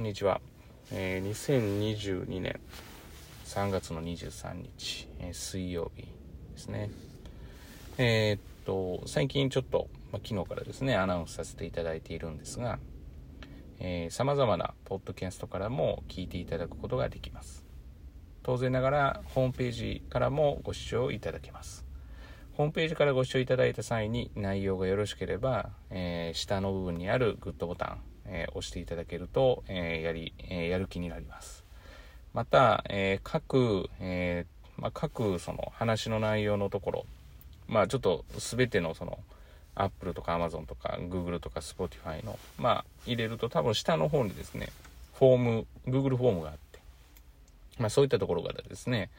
こんにちは。えー、2022年3月の23日、えー、水曜日ですね。えー、っと、最近ちょっと、ま、昨日からですね、アナウンスさせていただいているんですが、えー、様々なポッドキャストからも聞いていただくことができます。当然ながら、ホームページからもご視聴いただけます。ホームページからご視聴いただいた際に内容がよろしければ、えー、下の部分にあるグッドボタン、えー、押していただけると、え、やり、えやる気になります。また、え各、えまあ、各その話の内容のところ、まあちょっと全てのその Apple とか Amazon とか Google とか Spotify の、まあ入れると多分下の方にですね、フォーム、Google フォームがあって、まあそういったところからですね、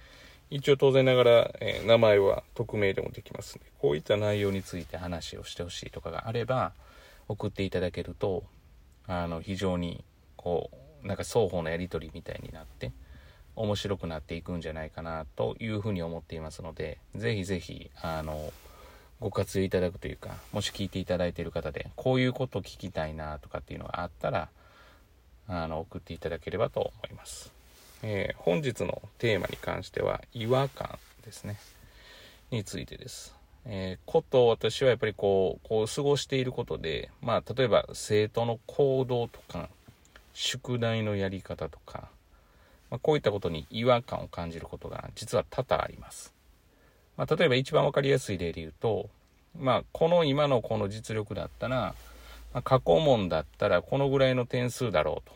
一応当然ながら、えー、名前は匿名でもできますので、こういった内容について話をしてほしいとかがあれば、送っていただけると、あの、非常に、こう、なんか双方のやり取りみたいになって、面白くなっていくんじゃないかなというふうに思っていますので、ぜひぜひ、あの、ご活用いただくというか、もし聞いていただいている方で、こういうこと聞きたいなとかっていうのがあったら、あの、送っていただければと思います。えー、本日のテーマに関しては、違和感ですね。についてです。えー、こと私はやっぱりこう、こう過ごしていることで、まあ、例えば生徒の行動とか、宿題のやり方とか、まあ、こういったことに違和感を感じることが実は多々あります。まあ、例えば一番わかりやすい例で言うと、まあ、この今のこの実力だったら、まあ、過去問だったらこのぐらいの点数だろう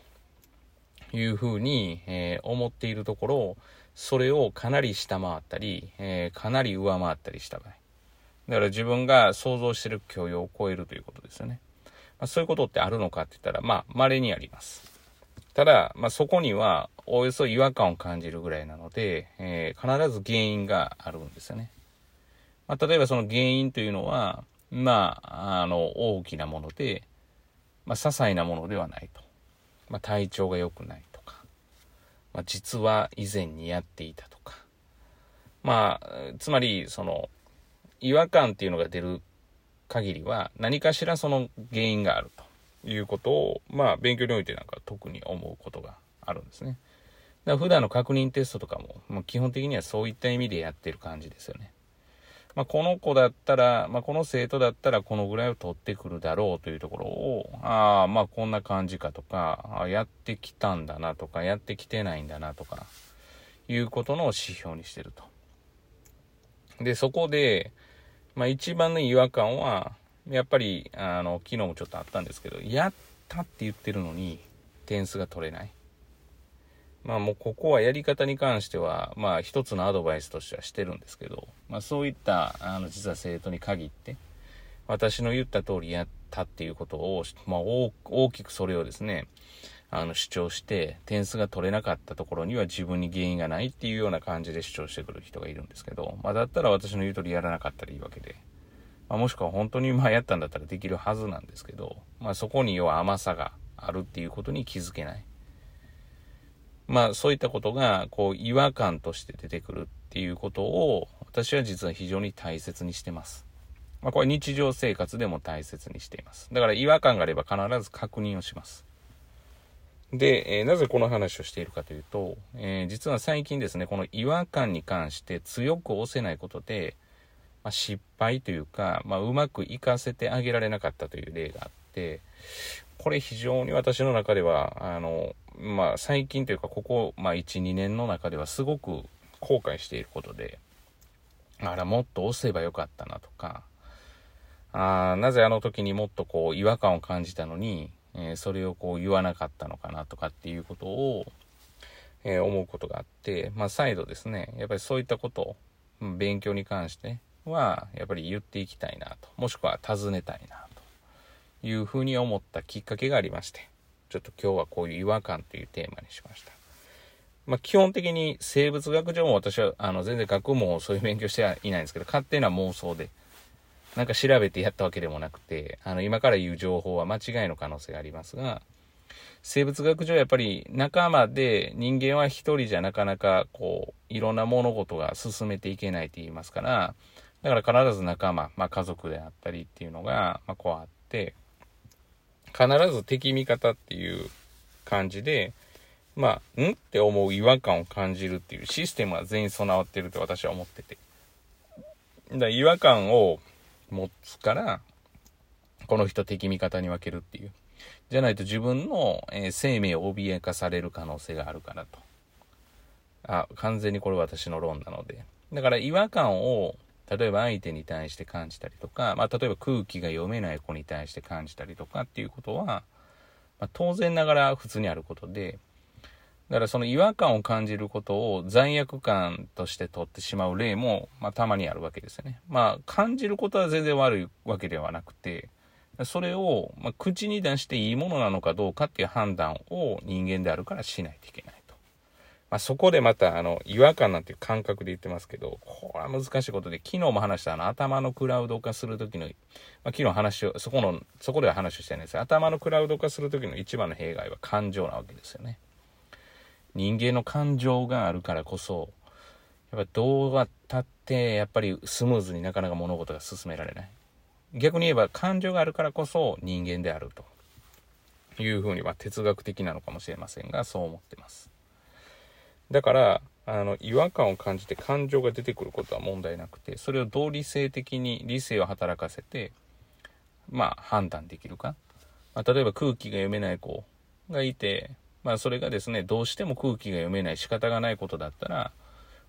というふうに、えー、思っているところ、それをかなり下回ったり、えー、かなり上回ったりした場合。だから自分が想像してる許容を超えるということですよね。まあ、そういうことってあるのかって言ったら、まあ、稀にあります。ただ、まあ、そこには、およそ違和感を感じるぐらいなので、えー、必ず原因があるんですよね。まあ、例えばその原因というのは、まあ、あの、大きなもので、まあ、些細なものではないと。まあ、体調が良くないとか、まあ、実は以前にやっていたとか。まあ、つまり、その、違和感っていうのが出る限りは何かしらその原因があるということを、まあ勉強においてなんか特に思うことがあるんですね。だから普段の確認テストとかも、まあ、基本的にはそういった意味でやってる感じですよね。まあ、この子だったら、まあ、この生徒だったらこのぐらいを取ってくるだろうというところを、ああ、まあこんな感じかとか、あやってきたんだなとか、やってきてないんだなとか、いうことの指標にしてると。で、そこで、まあ一番の違和感は、やっぱり、あの、昨日もちょっとあったんですけど、やったって言ってるのに、点数が取れない。まあもうここはやり方に関しては、まあ一つのアドバイスとしてはしてるんですけど、まあそういった、あの、実は生徒に限って、私の言った通りやったっていうことを、まあ大きくそれをですね、あの主張して点数が取れなかったところには自分に原因がないっていうような感じで主張してくる人がいるんですけど、まあ、だったら私の言う通りやらなかったらいいわけで、まあ、もしくは本当にまあやったんだったらできるはずなんですけど、まあ、そこに要は甘さがあるっていうことに気づけない。まあそういったことがこう違和感として出てくるっていうことを私は実は非常に大切にしてます。まあこれ日常生活でも大切にしています。だから違和感があれば必ず確認をします。で、えー、なぜこの話をしているかというと、えー、実は最近ですね、この違和感に関して強く押せないことで、まあ、失敗というか、まあ、うまくいかせてあげられなかったという例があって、これ非常に私の中では、あの、まあ、最近というか、ここ、まあ、1、2年の中ではすごく後悔していることで、あら、もっと押せばよかったなとか、あなぜあの時にもっとこう違和感を感じたのに、えー、それをこう言わなかったのかなとかっていうことを、えー、思うことがあって、まあ、再度ですね、やっぱりそういったことを、勉強に関しては、やっぱり言っていきたいなと、もしくは尋ねたいなというふうに思ったきっかけがありまして、ちょっと今日はこういう違和感というテーマにしました。まあ、基本的に生物学上も私は、あの、全然学問をそういう勉強してはいないんですけど、勝手な妄想で、なんか調べてやったわけでもなくて、あの、今から言う情報は間違いの可能性がありますが、生物学上やっぱり仲間で人間は一人じゃなかなかこう、いろんな物事が進めていけないと言いますから、だから必ず仲間、まあ家族であったりっていうのが、まあこうあって、必ず敵味方っていう感じで、まあ、んって思う違和感を感じるっていうシステムは全員備わってると私は思ってて。だから違和感を持つから、この人敵味方に分けるっていう。じゃないと自分の、えー、生命を脅かされる可能性があるからと。あ、完全にこれ私の論なので。だから違和感を、例えば相手に対して感じたりとか、まあ例えば空気が読めない子に対して感じたりとかっていうことは、まあ、当然ながら普通にあることで、だからその違和感を感じることを罪悪感として取ってしまう例も、まあ、たまにあるわけですよね。まあ感じることは全然悪いわけではなくて、それを、まあ、口に出していいものなのかどうかっていう判断を人間であるからしないといけないと。まあ、そこでまたあの違和感なんていう感覚で言ってますけど、これは難しいことで、昨日も話したあの頭のクラウド化するときの、まあ、昨日話を、そこの、そこでは話をしてないんです頭のクラウド化するときの一番の弊害は感情なわけですよね。人間の感情があるからこそ、やっぱどうやったってやっぱりスムーズになかなか物事が進められない。逆に言えば感情があるからこそ人間であるというふうには哲学的なのかもしれませんが、そう思ってます。だから、あの、違和感を感じて感情が出てくることは問題なくて、それをどう理性的に理性を働かせて、まあ判断できるか。まあ、例えば空気が読めない子がいて、まあそれがですね、どうしても空気が読めない仕方がないことだったら、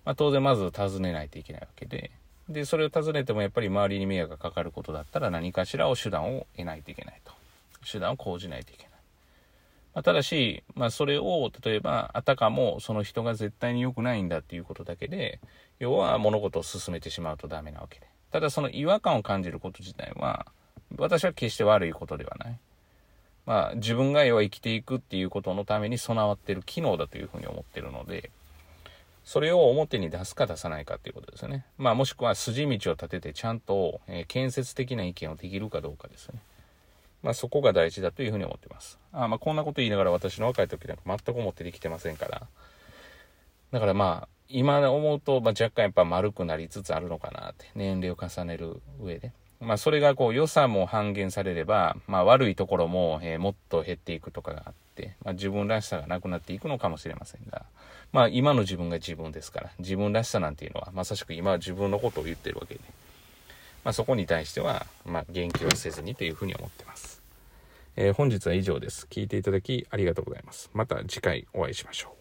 まあ当然まず尋ねないといけないわけで、で、それを尋ねてもやっぱり周りに迷惑がかかることだったら何かしらを手段を得ないといけないと。手段を講じないといけない。まあ、ただし、まあそれを例えばあたかもその人が絶対に良くないんだっていうことだけで、要は物事を進めてしまうとダメなわけで。ただその違和感を感じること自体は、私は決して悪いことではない。まあ、自分が要は生きていくっていうことのために備わってる機能だというふうに思ってるので、それを表に出すか出さないかっていうことですね。まあ、もしくは筋道を立ててちゃんと、えー、建設的な意見をできるかどうかですね。まあ、そこが大事だというふうに思ってます。あまあ、こんなこと言いながら私の若い時なんか全く思ってできてませんから。だからまあ、今思うと、まあ、若干やっぱ丸くなりつつあるのかなって、年齢を重ねる上で。まあ、それがこう良さも半減されれば、まあ、悪いところも、えー、もっと減っていくとかがあって、まあ、自分らしさがなくなっていくのかもしれませんが、まあ、今の自分が自分ですから、自分らしさなんていうのは、まさしく今は自分のことを言ってるわけで、まあ、そこに対しては、まあ、言及はせずにというふうに思ってます。えー、本日は以上です。聞いていただきありがとうございます。また次回お会いしましょう。